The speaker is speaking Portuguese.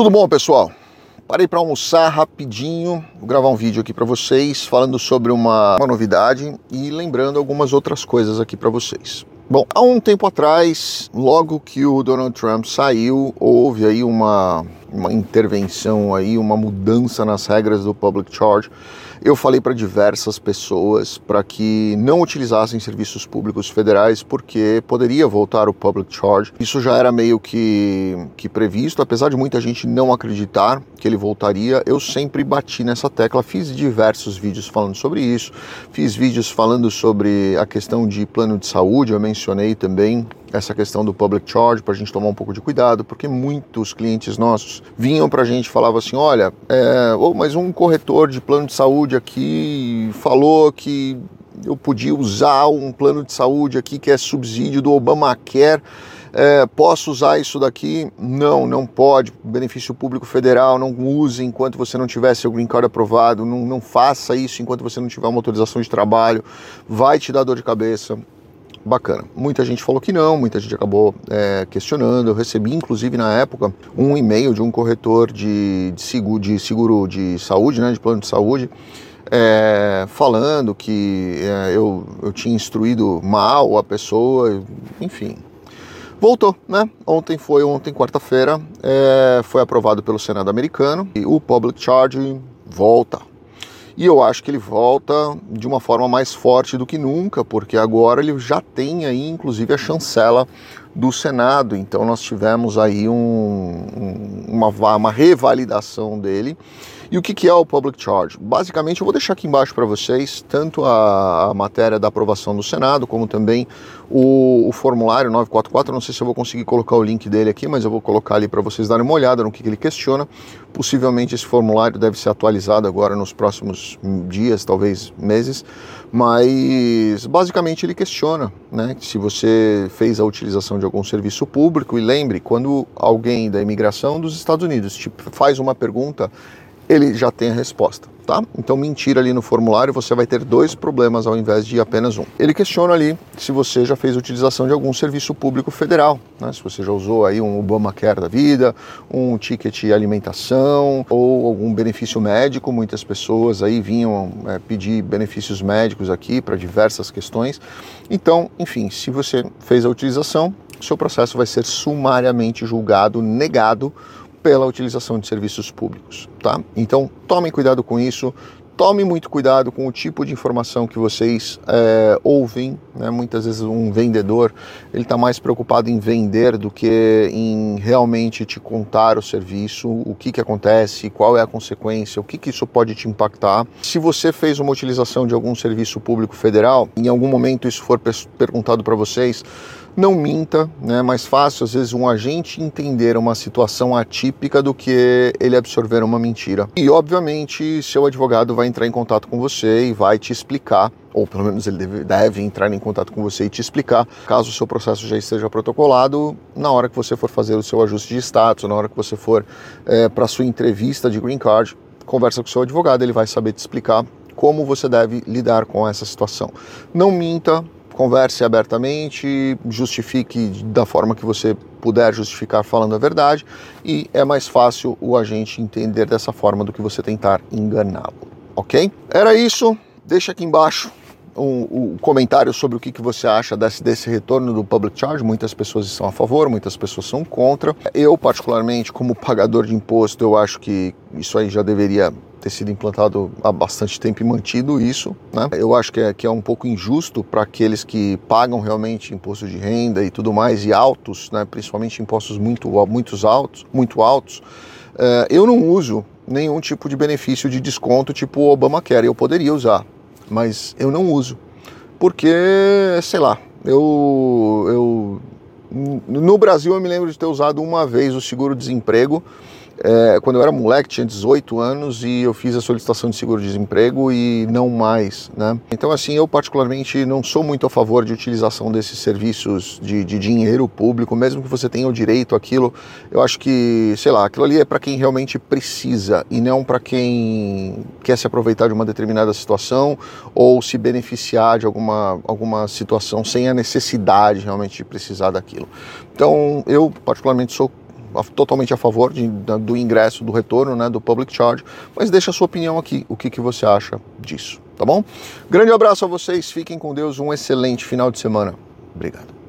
Tudo bom, pessoal? Parei para almoçar rapidinho, vou gravar um vídeo aqui para vocês falando sobre uma, uma, novidade e lembrando algumas outras coisas aqui para vocês. Bom, há um tempo atrás, logo que o Donald Trump saiu, houve aí uma, uma intervenção aí, uma mudança nas regras do public charge eu falei para diversas pessoas para que não utilizassem serviços públicos federais porque poderia voltar o public charge. Isso já era meio que, que previsto, apesar de muita gente não acreditar que ele voltaria. Eu sempre bati nessa tecla, fiz diversos vídeos falando sobre isso, fiz vídeos falando sobre a questão de plano de saúde, eu mencionei também essa questão do public charge para a gente tomar um pouco de cuidado, porque muitos clientes nossos vinham para a gente e falavam assim: olha, é, oh, mas um corretor de plano de saúde aqui falou que eu podia usar um plano de saúde aqui que é subsídio do Obamacare. É, posso usar isso daqui? Não, não pode. Benefício público federal, não use enquanto você não tiver seu green card aprovado, não, não faça isso enquanto você não tiver uma autorização de trabalho, vai te dar dor de cabeça bacana. Muita gente falou que não, muita gente acabou é, questionando. Eu recebi, inclusive, na época, um e-mail de um corretor de, de, seguro, de seguro de saúde, né, de plano de saúde, é, falando que é, eu, eu tinha instruído mal a pessoa, enfim. Voltou, né? Ontem foi, ontem, quarta-feira, é, foi aprovado pelo Senado americano e o Public Charge volta e eu acho que ele volta de uma forma mais forte do que nunca, porque agora ele já tem aí, inclusive, a chancela do Senado. Então nós tivemos aí um, um, uma, uma revalidação dele e o que, que é o Public Charge? Basicamente, eu vou deixar aqui embaixo para vocês tanto a, a, matéria da aprovação do Senado, como também o, o, formulário 944. Não sei se eu vou conseguir colocar o link dele aqui, mas eu vou colocar ali para vocês darem uma olhada no que, que ele questiona. Possivelmente esse formulário deve ser atualizado agora nos próximos dias, talvez meses, mas basicamente ele questiona né, se você fez a utilização de algum serviço público. E lembre, quando alguém da imigração dos Estados Unidos te faz uma pergunta, ele já tem a resposta, tá? Então mentir ali no formulário, você vai ter dois problemas ao invés de apenas um. Ele questiona ali se você já fez utilização de algum serviço público federal, né? Se você já usou aí um Obamacare da vida, um ticket alimentação ou algum benefício médico, muitas pessoas aí vinham é, pedir benefícios médicos aqui para diversas questões. Então, enfim, se você fez a utilização, seu processo vai ser sumariamente julgado, negado pela utilização de serviços públicos, tá? Então tomem cuidado com isso, tome muito cuidado com o tipo de informação que vocês é, ouvem. Né? Muitas vezes um vendedor ele está mais preocupado em vender do que em realmente te contar o serviço, o que, que acontece, qual é a consequência, o que, que isso pode te impactar. Se você fez uma utilização de algum serviço público federal, em algum momento isso for perguntado para vocês, não minta, né? É mais fácil às vezes um agente entender uma situação atípica do que ele absorver uma mentira. E obviamente seu advogado vai entrar em contato com você e vai te explicar ou pelo menos ele deve, deve, entrar em contato com você e te explicar, caso o seu processo já esteja protocolado, na hora que você for fazer o seu ajuste de status, na hora que você for é, para sua entrevista de green card, conversa com o seu advogado, ele vai saber te explicar como você deve lidar com essa situação. Não minta, converse abertamente, justifique da forma que você puder justificar falando a verdade e é mais fácil o agente entender dessa forma do que você tentar enganá-lo, ok? Era isso, deixa aqui embaixo um, um, comentário sobre o que, que você acha desse, desse retorno do public charge. Muitas pessoas são a favor, muitas pessoas são contra. Eu, particularmente, como pagador de imposto, eu acho que isso aí já deveria ter sido implantado há bastante tempo e mantido isso. Né? Eu acho que é, que é um pouco injusto para aqueles que pagam realmente imposto de renda e tudo mais, e altos, né? principalmente impostos muito, muitos altos, muito altos. Uh, eu não uso nenhum tipo de benefício de desconto tipo Obamacare. Eu poderia usar, mas eu não uso. Porque, sei lá, eu, eu no Brasil eu me lembro de ter usado uma vez o seguro-desemprego é, quando eu era moleque, tinha 18 anos e eu fiz a solicitação de seguro-desemprego e não mais, né? Então, assim, eu particularmente não sou muito a favor de utilização desses serviços de, de dinheiro público, mesmo que você tenha o direito àquilo. Eu acho que, sei lá, aquilo ali é para quem realmente precisa e não para quem quer se aproveitar de uma determinada situação ou se beneficiar de alguma, alguma situação sem a necessidade realmente de precisar daquilo. Então, eu particularmente sou totalmente a favor de, do ingresso, do retorno, né, do public charge, mas deixa a sua opinião aqui, o que, que você acha disso, tá bom? Grande abraço a vocês, fiquem com Deus, um excelente final de semana. Obrigado.